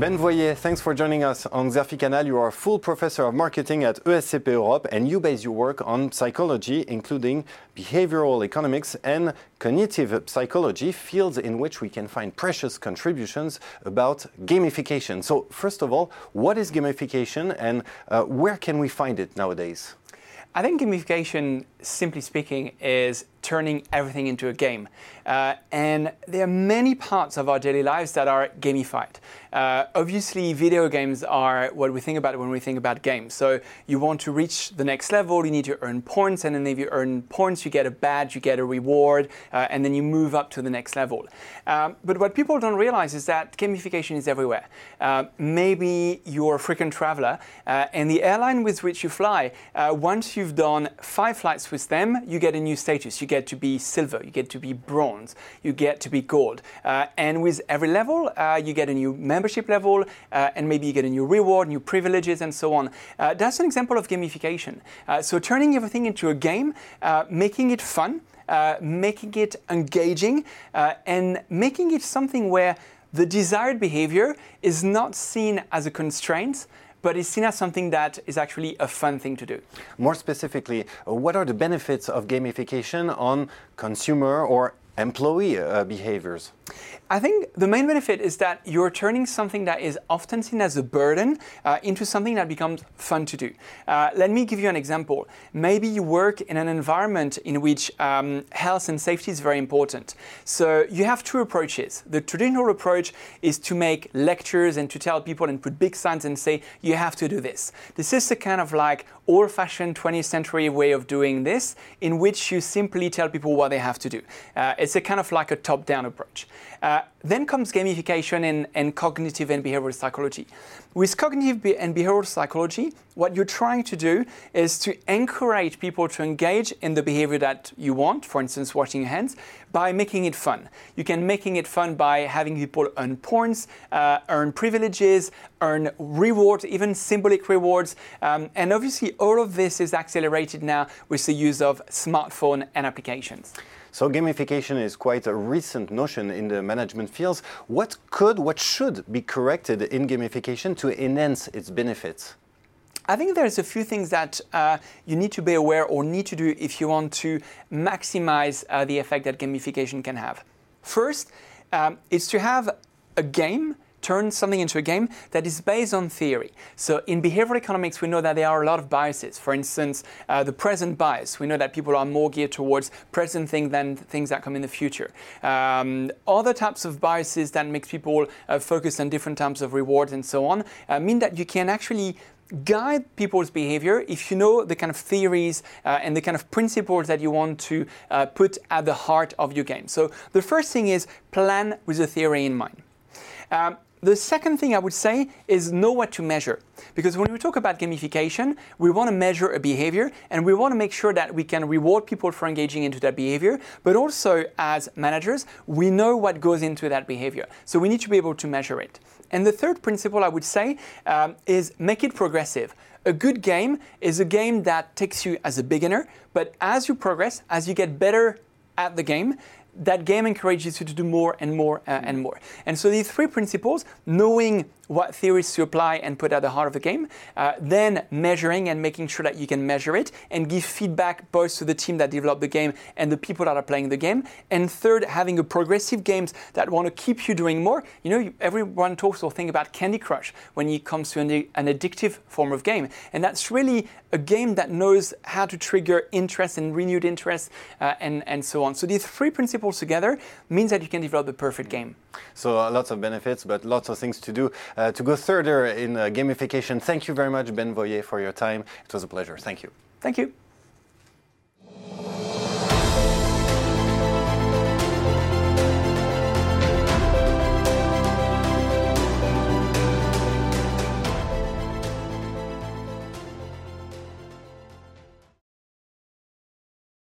Ben Voyer, thanks for joining us on Xerfi Canal. You are a full professor of marketing at ESCP Europe and you base your work on psychology, including behavioral economics and cognitive psychology, fields in which we can find precious contributions about gamification. So, first of all, what is gamification and uh, where can we find it nowadays? I think gamification, simply speaking, is turning everything into a game. Uh, and there are many parts of our daily lives that are gamified. Uh, obviously, video games are what we think about when we think about games. So you want to reach the next level, you need to earn points, and then if you earn points, you get a badge, you get a reward, uh, and then you move up to the next level. Um, but what people don't realize is that gamification is everywhere. Uh, maybe you're a frequent traveler, uh, and the airline with which you fly, uh, once you've done five flights with them, you get a new status. You get to be silver, you get to be bronze, you get to be gold. Uh, and with every level, uh, you get a new membership level, uh, and maybe you get a new reward, new privileges, and so on. Uh, that's an example of gamification. Uh, so turning everything into a game, uh, making it fun, making it engaging, and making it something where the desired behavior is not seen as a constraint, but it's seen as something that is actually a fun thing to do. More specifically, what are the benefits of gamification on consumer or employee uh, behaviors? I think the main benefit is that you're turning something that is often seen as a burden uh, into something that becomes fun to do. Uh, let me give you an example. Maybe you work in an environment in which um, health and safety is very important. So you have two approaches. The traditional approach is to make lectures and to tell people and put big signs and say, you have to do this. This is the kind of like old fashioned 20th century way of doing this, in which you simply tell people what they have to do. Uh, it's a kind of like a top down approach. Uh, then comes gamification and, and, cognitive and behavioral psychology. With cognitive and behavioral psychology, what you're trying to do is to encourage people to engage in the behavior that you want, for instance, washing your hands, by making it fun. You can making it fun by having people earn points, uh, earn privileges, earn rewards, even symbolic rewards. Um, and obviously, all of this is accelerated now with the use of smartphone and applications. So gamification is quite a recent notion in the management fields. What could, what should be corrected in gamification to enhance its benefits? I think there's a few things that uh, you need to be aware or need to do if you want to maximize uh, the effect that gamification can have. First, um, is to have a game turn something into a game that is based on theory. So in behavioral economics, we know that there are a lot of biases. For instance, uh, the present bias. We know that people are more geared towards present things than things that come in the future. Um, other types of biases that makes people uh, focus on different types of rewards and so on uh, mean that you can actually guide people's behavior if you know the kind of theories uh, and the kind of principles that you want to uh, put at the heart of your game. So the first thing is plan with a theory in mind. Um, the second thing I would say is know what to measure. Because when we talk about gamification, we want to measure a behavior and we want to make sure that we can reward people for engaging into that behavior. But also, as managers, we know what goes into that behavior. So we need to be able to measure it. And the third principle I would say um, is make it progressive. A good game is a game that takes you as a beginner, but as you progress, as you get better at the game, that game encourages you to do more and more uh, and more. And so these three principles, knowing what theories to apply and put at the heart of the game, uh, then measuring and making sure that you can measure it and give feedback both to the team that developed the game and the people that are playing the game. And third, having a progressive games that want to keep you doing more. You know, everyone talks or think about Candy Crush when it comes to an, an addictive form of game. And that's really a game that knows how to trigger interest and renewed interest uh, and, and so on. So these three principles together means that you can develop the perfect game. So uh, lots of benefits, but lots of things to do. Uh, to go further in uh, gamification, thank you very much, Ben Voyer, for your time. It was a pleasure. Thank you. Thank you.